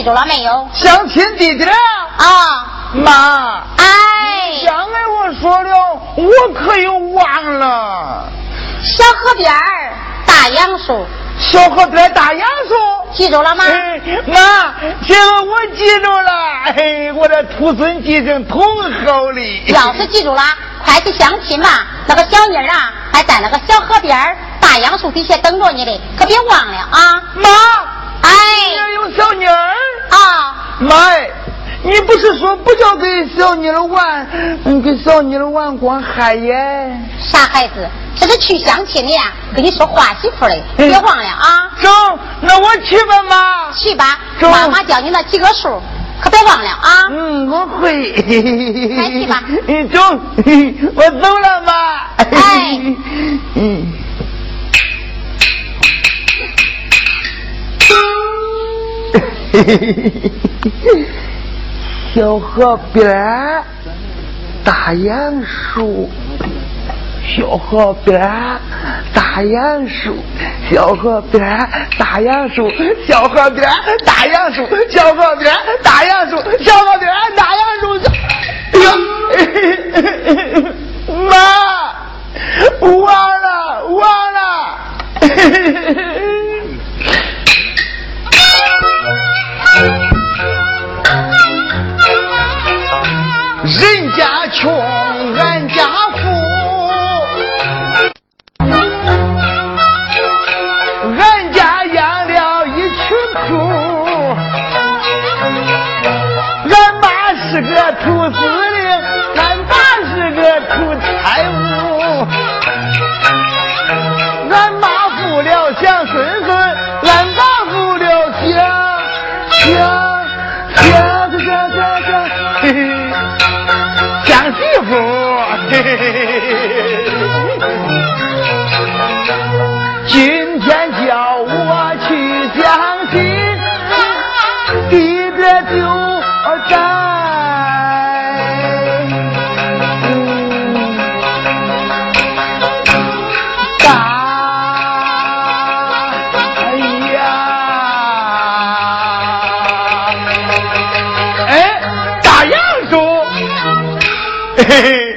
记住了没有？相亲地点啊，妈，哎，刚才我说了，我可又忘了。小河边儿大杨树，小河边大杨树，记住了吗？妈，这个我记住了，哎，我的徒孙记性通好哩。要是记住了，快去相亲吧。那个小妮儿啊，还在那个小河边大杨树底下等着你嘞，可别忘了啊。妈，哎，也有小妮儿啊，妈。你不是说不叫给小妮儿玩，给小妮儿玩光害耶？傻孩子，这是去相亲的呀，跟你说话媳妇嘞，别忘了啊。走，那我去吧，妈。去吧，妈妈教你那几个数，可别忘了啊。嗯，我会。快去吧。走，我走了，妈。哎。嗯。小河边大杨树，小河边大杨树，小河边大杨树，小河边大杨树，小河边大杨嘿嘿，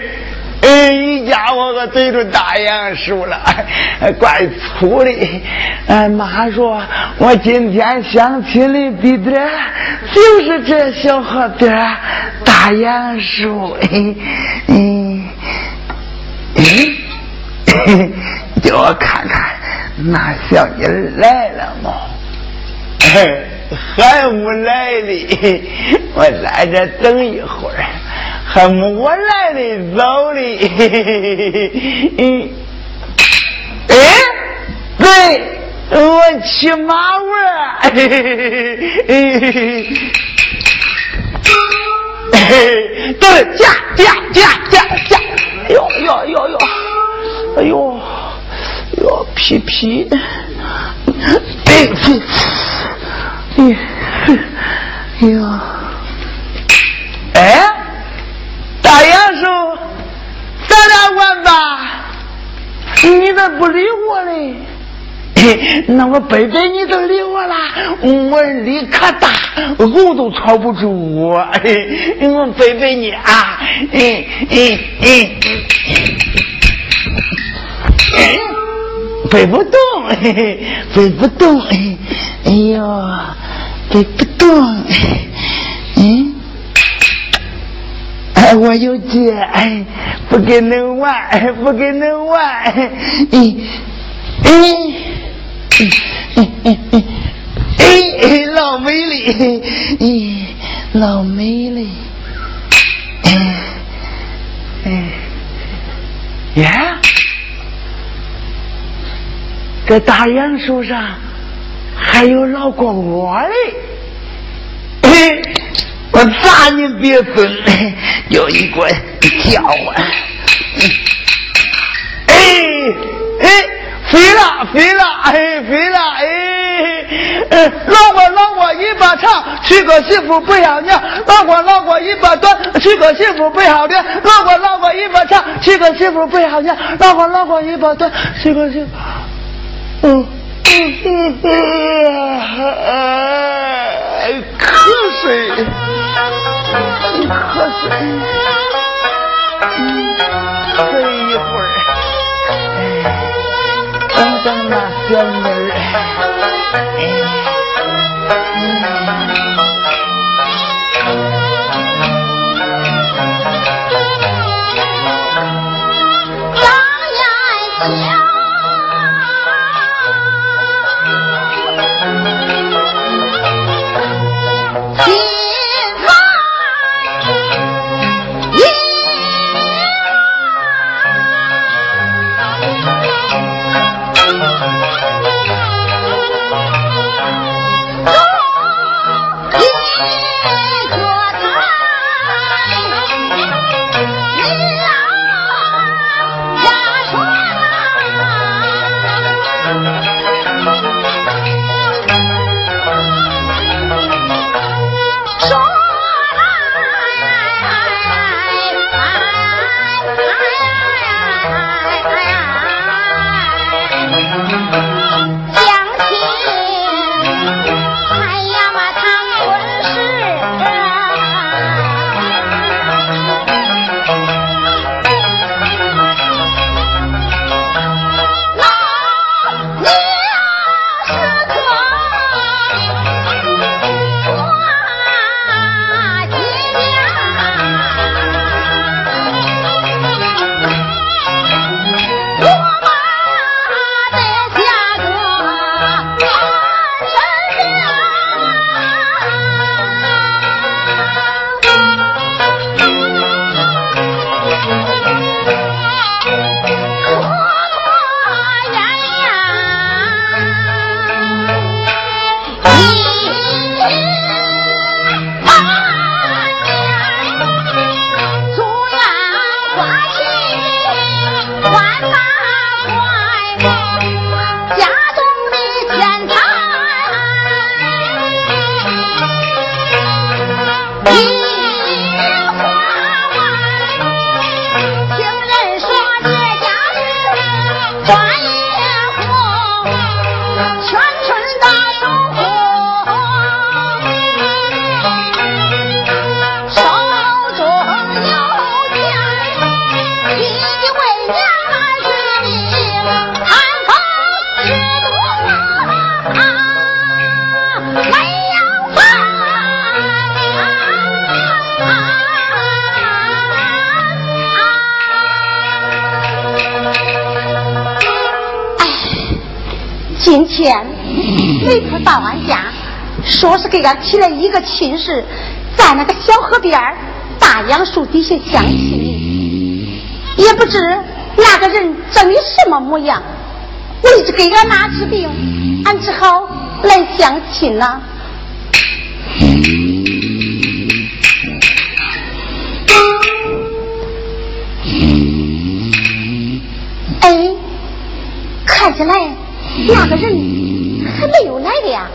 哎，一家伙可对着大杨树了，怪粗的。俺妈说，我今天相亲的地点就是这小河边大杨树。嗯，叫我看看，那小妮来了吗？还没来呢，我在这等一会儿。还没我来的早哩，嗯，哎，对，我骑马玩，嘿 嘿对，驾驾驾驾驾，哟哟哟哟，哎呦，哟皮皮，哎？嘿，哎，哎呦，哎。大杨叔，咱俩玩吧。你咋不理我嘞？那我背背你都理我啦。我力可大，狗都操不住我。我背背你啊！哎哎哎！背不动，背不动。哎呦，背不动。嗯。我有姐，哎，不跟恁玩，不跟恁玩。哎哎哎哎哎，老美丽，哎，老美丽，哎哎呀，这大杨树上还有老蝈蝈嘞。我砸你别分，叫你滚，叫唤！哎哎，飞了飞了，哎飞了哎！老过老过尾巴长，娶个媳妇不要娘；老过老过尾巴短，娶个媳妇不要脸；老过老过尾巴长，娶个媳妇不要娘；老过老过尾巴短，娶个媳妇。嗯嗯嗯嗯，瞌睡，瞌睡，睡一会儿，等等那仙儿。前，每次到俺家说是给俺提了一个亲事，在那个小河边大杨树底下相亲，也不知那个人长得什么模样。为着给俺妈治病，俺只好来相亲呐。哎，看起来那个人还没有来的呀。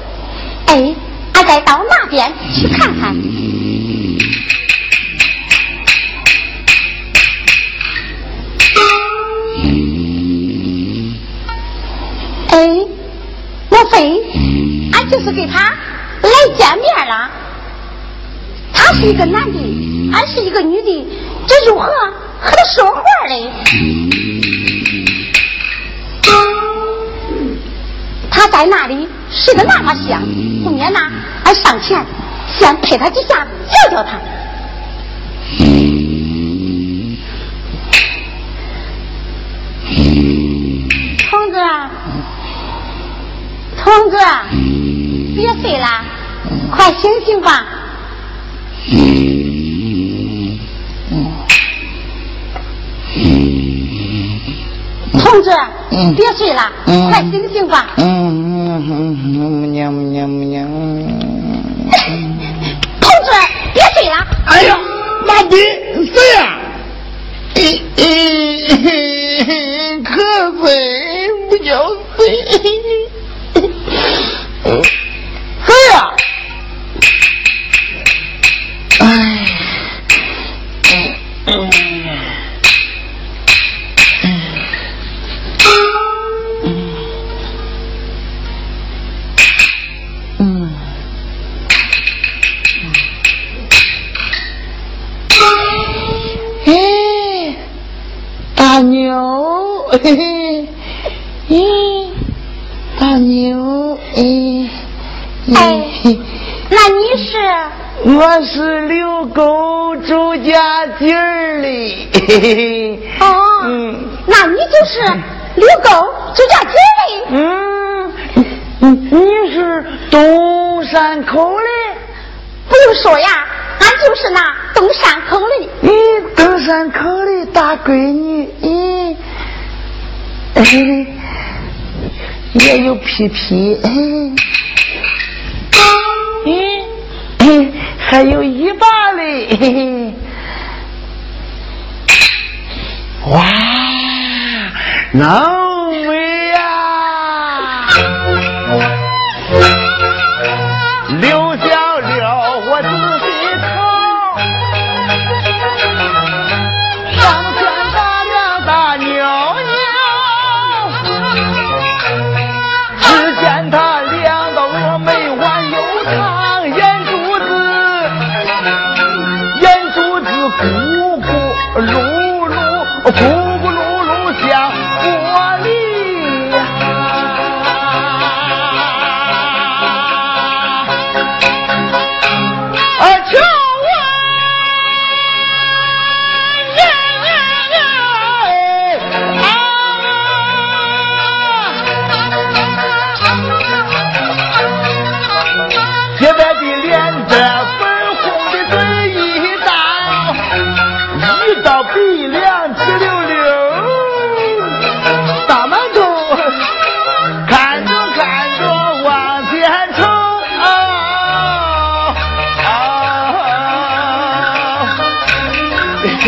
哎。俺再到那边去看看。哎，莫非俺就是给他来见面了？他是一个男的，俺是一个女的，这如何和他说话嘞？在那里睡得那么香，不免呐。俺上前，先拍他几下，叫叫他。同志，同志，别睡了，快醒醒吧。同志，别睡了，快醒醒吧。娘娘娘同志，别睡了！哎呀，妈逼，谁呀？瞌睡不叫睡。谁的。哦，嗯，那你就是刘狗周家劲儿的。嗯，你你是东山口的？不用说呀，俺就是那东山口的。你东山口的大闺女，咦，也有皮皮，咦，还有老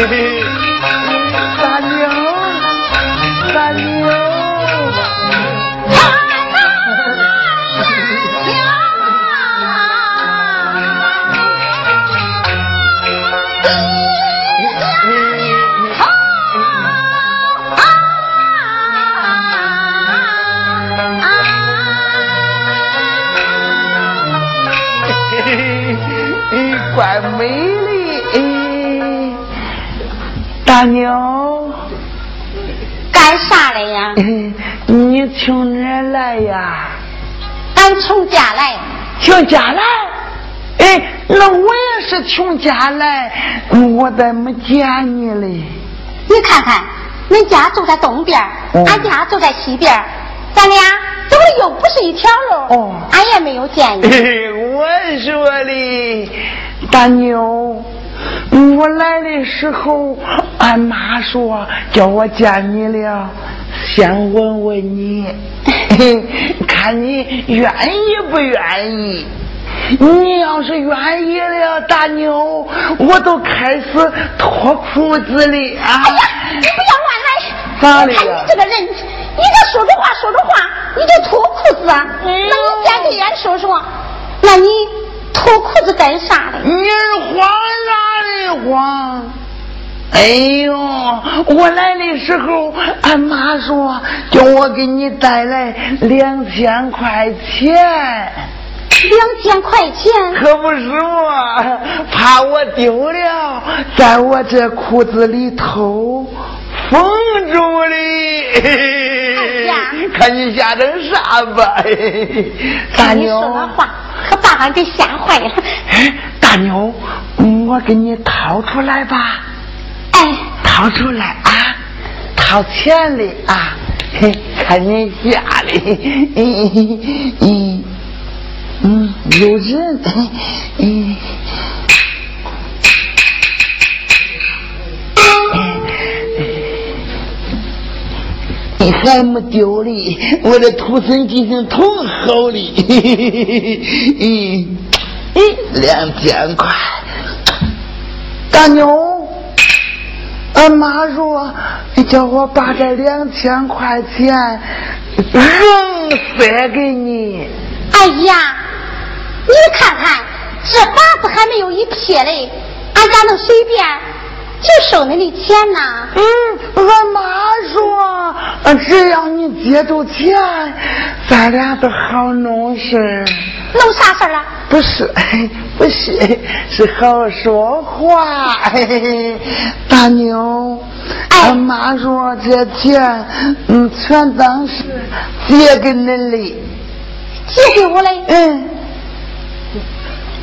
Yeah. 你从哪来呀？俺从家来。从家来？哎，那我也是从家来，我咋没见你嘞？你看看，恁家住在东边，俺家住在西边，咱俩走的又不是一条路。哦，俺也没有见你。我说哩，大牛。我来的时候，俺妈说叫我见你了，先问问你，看你愿意不愿意。你要是愿意了，大牛，我都开始脱裤子了啊！哎呀，你不要乱来！咋的看？你这个人，你这说着话说着话，你就脱裤子啊？那你先给俺说说，那你？脱裤子干啥的？你是慌啥的慌？哎呦，我来的时候，俺妈说叫我给你带来两千块钱。两千块钱？可不是嘛，怕我丢了，在我这裤子里头封住的。哎呀，看你吓成啥吧？大牛。可把俺给吓坏了！哎，大妞，我给你掏出来吧。哎，掏出来啊，掏钱的啊！嘿，看你吓的，嗯嗯嗯，有人，嗯。你还没丢哩，我的土生金星同好哩，嗯，两千块，大妞，俺妈说你叫我把这两千块钱扔塞给你。哎呀，你看看这八字还没有一撇嘞，俺咋能随便？就收你的钱呐！嗯，俺妈说，只要你接住钱，咱俩都好弄事弄啥事了？不是，不是，是好说话。大妞，哎，妈说这钱，嗯，全当是借给恁嘞。借给我嘞？嗯。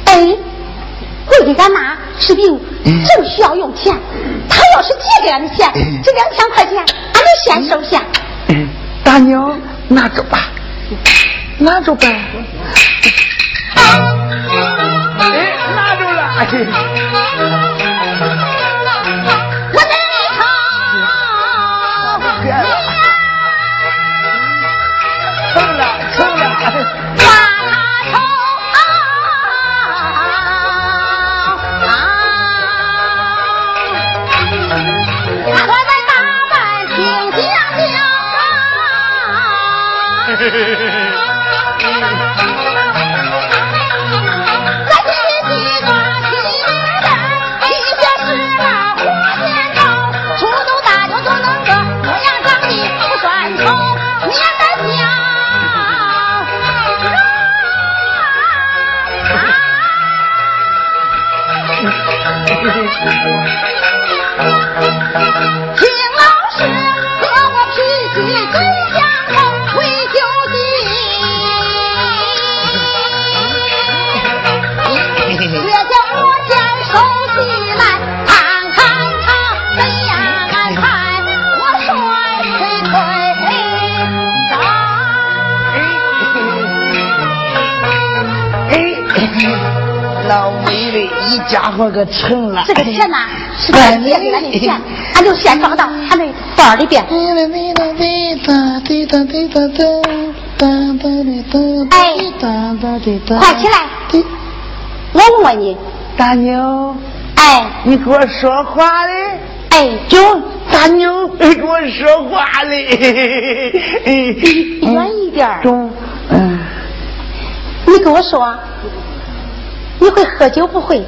哎，为的俺妈治病正需要用钱，他要是借给俺的钱，这两千块钱俺就先收下。嗯大娘，拿着吧，拿着吧。拿着了。家伙可成了！这个钱呐，是俺借给俺的钱，俺就先装到俺的包里边。哎，快起来！我问问你，大妞，哎，你给我说话嘞？哎，就大妞，你给我说话嘞？远一点。中，嗯，你跟我说，你会喝酒不会？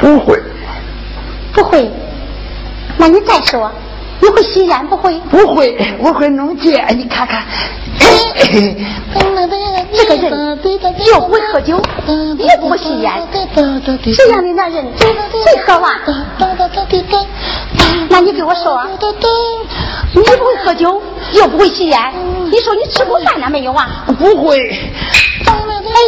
不会，不会，那你再说，你会吸烟不会？不会，我会弄戒，你看看。这个人又不会喝酒，又不会吸烟，这样的男人最可望。那你给我说，你不会喝酒，又不会吸烟，你说你吃过饭了没有啊？不会。哎，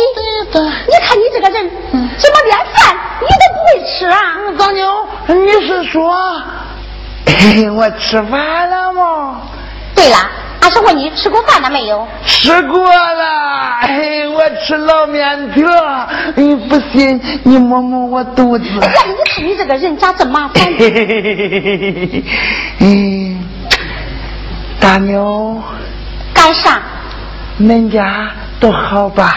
你看你这个人，怎么连饭你都不会吃啊？大妞，你是说 我吃饭了吗？对了，俺是问你吃过饭了没有？吃过了，哎，我吃老面条。你不信，你摸摸我肚子。哎呀，你看你这个人咋这么 麻烦？嗯，大妞，干啥？恁家都好吧？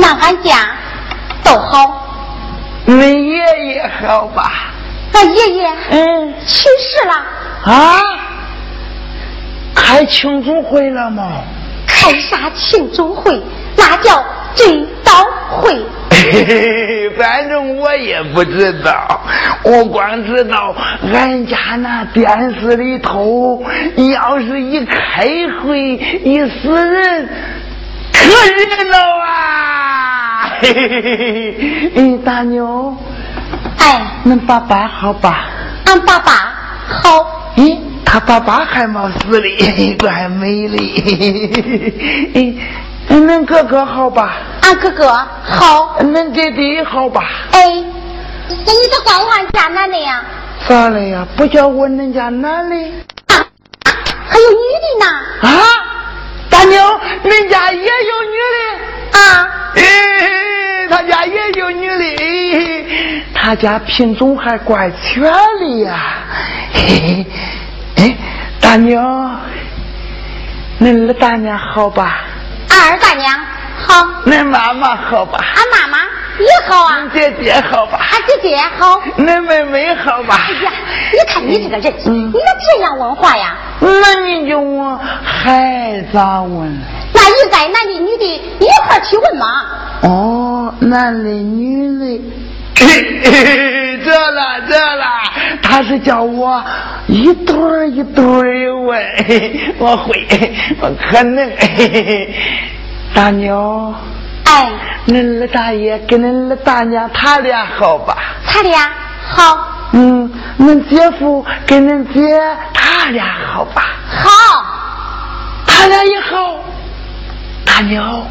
那俺家都好，恁爷爷好吧？俺爷爷嗯去世了啊？开庆祝会了吗？开啥庆祝会？那叫追悼会。反正我也不知道，我光知道俺家那电视里头，要是一开会一死人。可热闹啊！嘿嘿嘿嘿嘿！大牛，哎，恁爸爸好吧？俺爸爸好。咦，他爸爸还没死哩，这还没哩。嗯，恁哥哥好吧？俺哥哥好。恁弟弟好吧？哎，那你咋管我俺家男的呀？咋了呀？不叫我恁家男的？啊，还有女的呢？啊？大妞，恁家也有女的啊？哎，他家也有女的，他家品种还怪全的呀。嘿，哎，大娘，恁二大娘好吧？俺二大娘好。恁妈妈好吧？俺妈妈也好啊。恁姐姐好吧？俺姐姐好。恁妹妹好吧？哎呀，你看你这个人，你咋这样问话呀？那你就问，还咋问？那应该男的女的一块去问嘛。哦，男的女的。这了这了，他是叫我一对一对问，我会，我可能。大妞，哎，恁二大爷跟恁二大娘他俩好吧？他俩好。嗯，恁姐夫跟恁姐他俩好吧？好，他俩也好。大娘，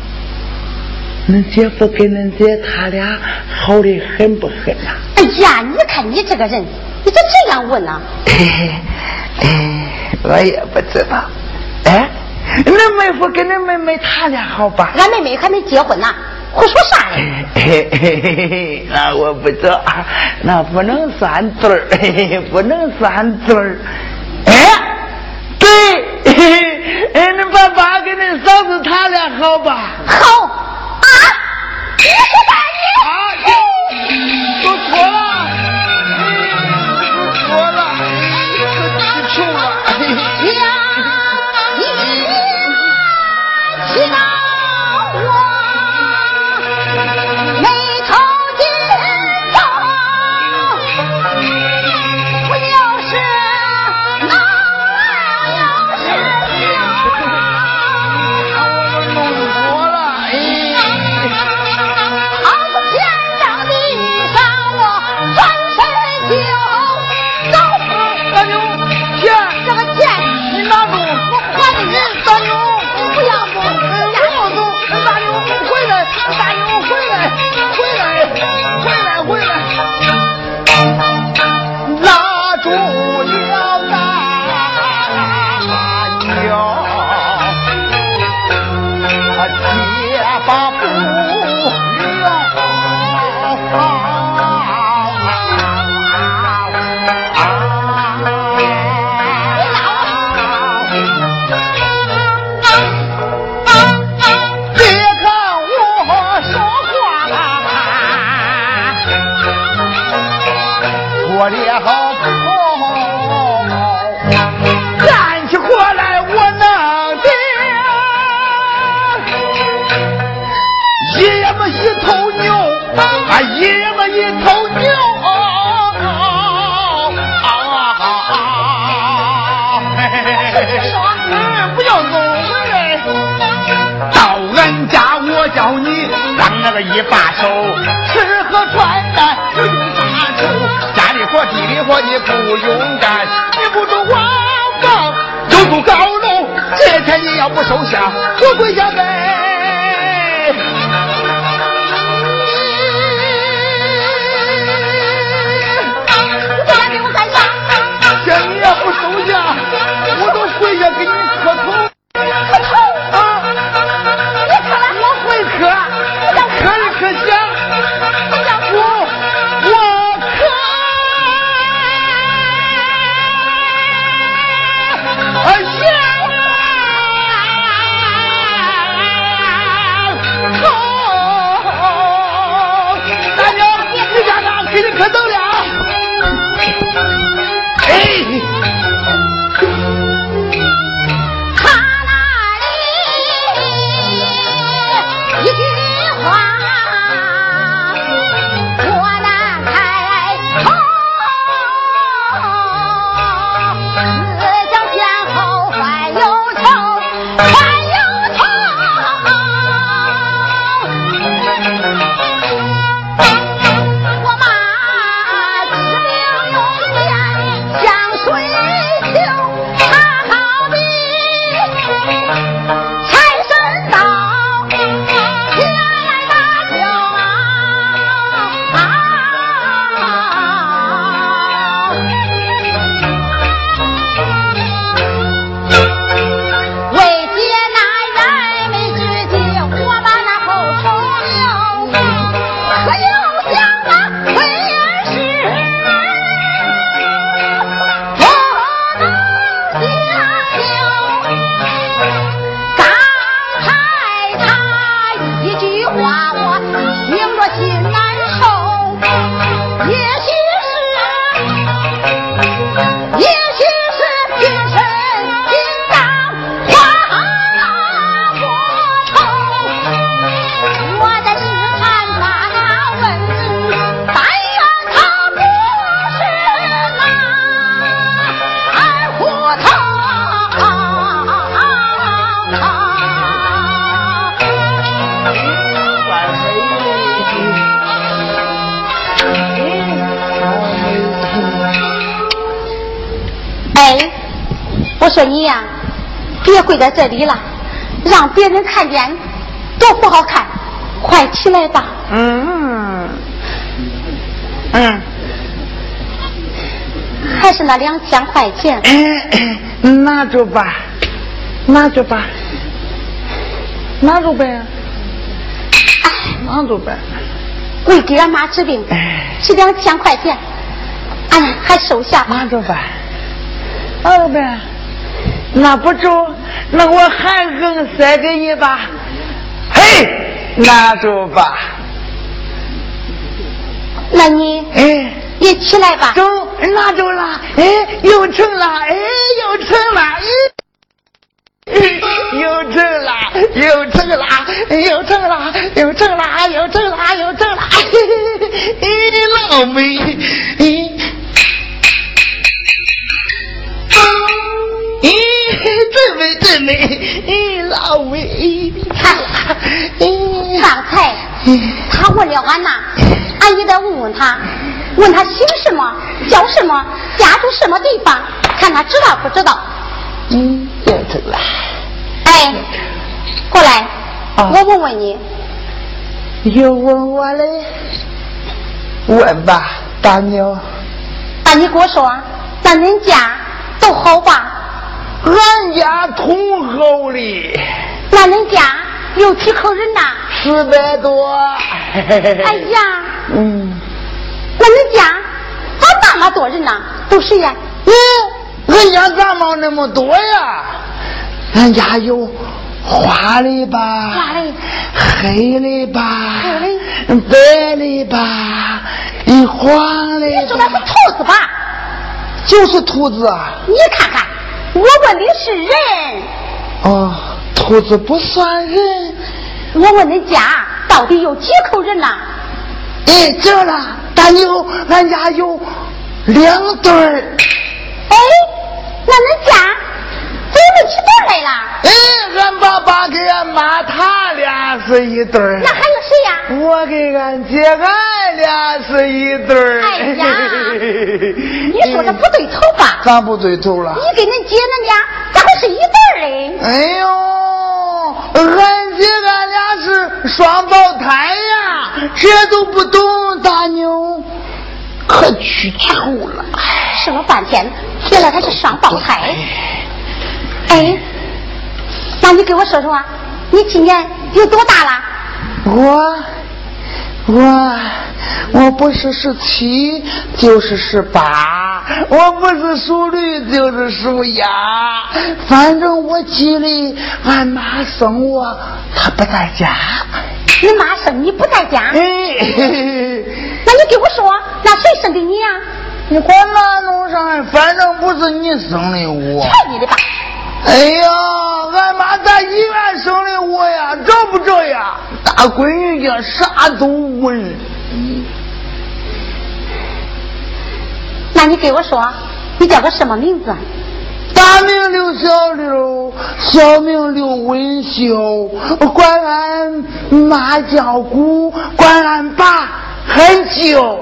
恁姐夫跟恁姐他俩好的很不很呐？哎呀，你看你这个人，你咋这样问呢？我也不知道。哎，恁妹夫跟恁妹妹他俩好吧？俺妹妹还没结婚呢。胡说啥嘞？那我不知道，那不能算对儿，不能算对儿。哎，对，哎，恁爸爸跟恁嫂子他俩好吧？好啊，那个一把手，吃喝穿戴不用发愁，家里活地里活你不用干，不住瓦房，就住高楼，这天你要不收下，我跪下拜。你，给干啥？你要不收下，我都跪下给你磕头。Thank you. 在这里了，让别人看见多不好看，快起来吧。嗯。嗯，还是那两千块钱，拿着吧，拿着吧，拿着呗，拿着呗。为给俺妈治病，这两千块钱，哎，还收下。拿着吧，拿着呗。拿不中，那我还硬塞给你吧。嘿，拿住吧。那你哎，你起来吧。走，拿住了。哎，又成了，哎，又成了，哎，又成了，又成了，又成了，又成了，又成了，又成了，哎，老美，哎。咦，真美真美！哎，老魏，看，刚才他问了俺呐，俺也得问问他，问他姓什么，叫什么，家住什么地方，看他知道不知道。嗯，又走了。哎，过来，啊我问问你，又问我嘞？问吧，大妞。那你给我说，咱恁家都好吧？俺家通厚的，那恁家有几口人呐？四百多。哎呀，嗯，那恁家咋那么多人呐？都谁呀？嗯，俺家咋没那么多呀？俺家有花的吧，花的黑的吧，黑白的吧，一黄的你说那是，兔子吧？就是兔子啊。你看看，我问的是人，哦，兔子不算人。我问恁家到底有几口人呐？哎，这了，大牛，俺家有两对儿。哎，那恁家怎么起对来了？哎，俺爸爸跟俺妈他俩是一对儿那。还有谁呀？我跟俺姐俺俩是一对儿。你说这不对头吧？咋不对头了？你跟恁姐恁俩咋会是一对儿嘞？哎呦，俺姐俺俩是双胞胎呀，这都不懂，大妞可取巧了。说了半天，原来他是双胞胎。哎，那你给我说说，你今年有多大了？我我我不是十七就是十八，我不是属驴就是属鸭，反正我记得俺妈生我，她不在家。你妈生你不在家，哎，嘿那你给我说，那谁生的你呀、你管哪弄上，反正不是你生的我。操你的吧！哎呀，俺妈在医院生的我呀，找不着呀。大闺女家啥都问。那你给我说，你叫个什么名字？大名刘小六，小名刘文秀，管俺妈叫姑，管俺爸喊舅。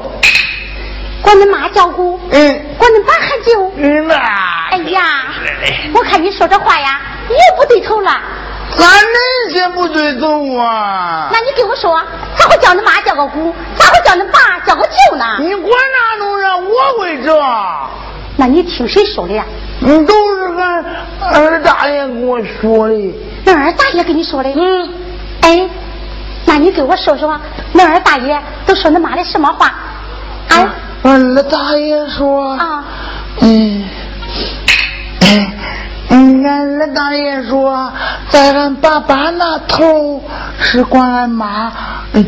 管恁妈叫姑，嗯管恁爸喊舅。嗯呐，哎呀，我看你说这话呀，又不对头了。咋恁些不对头啊？那你给我说，咋会叫你妈叫个姑，咋会叫你爸叫个舅呢？你管哪种人我会这？那你听谁说的呀？嗯，都是俺二大爷跟我说的。那二大爷跟你说的。嗯，哎，那你给我说说，那二大爷都说你妈的什么话？啊俺二大爷说。啊，嗯，俺二大爷说，在俺爸爸那头是管俺妈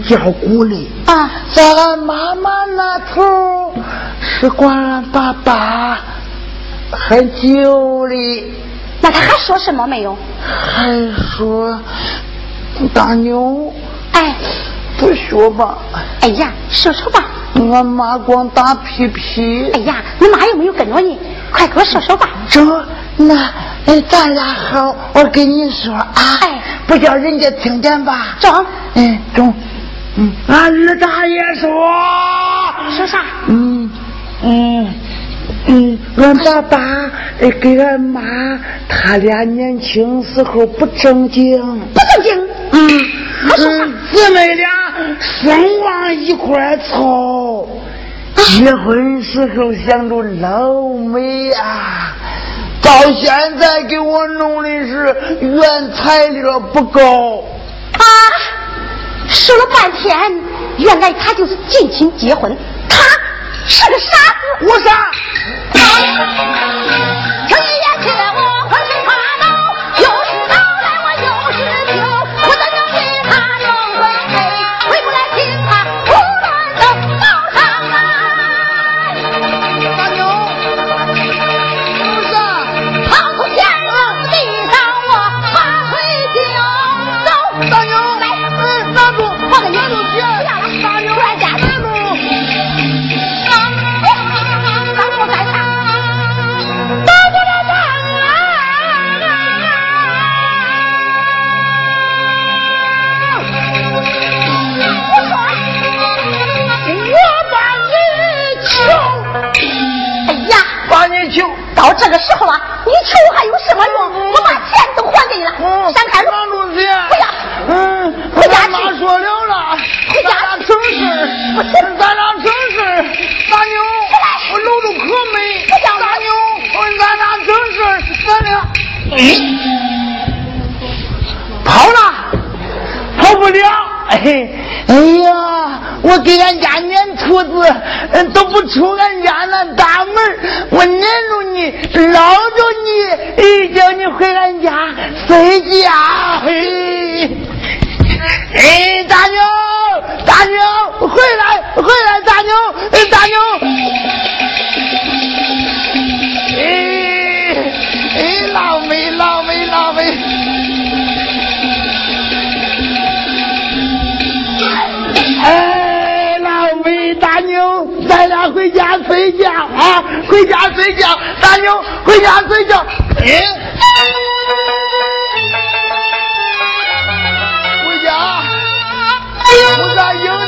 叫姑的，啊，在俺妈妈那头是管俺爸爸喊舅的，那他还说什么没有？还说大牛哎，不学吧，哎呀，说说吧。俺妈光打屁屁。哎呀，你妈有没有跟着你？快给我说说吧。中，那咱俩好，我跟你说啊，哎，不叫人家听见吧？中，嗯，中，嗯，俺二大爷说，说啥？嗯，嗯，嗯，俺爸爸给俺妈，他俩年轻时候不正经，不正经。嗯，姊妹俩生往一块凑。结婚时候想着老美啊，到现在给我弄的是原材料不够啊！说了半天，原来他就是近亲结婚，他是个傻子，我傻。嘿，哎呀，我给俺家撵兔子，都不出俺家那大门，我撵着你，捞着你，哎，叫你回俺家，睡家？嘿，哎，大牛大牛，回来回来，大牛，大牛。哎，哎，老妹老妹老妹。回家睡觉啊回家睡觉大妞回家睡觉嗯回家。我大妞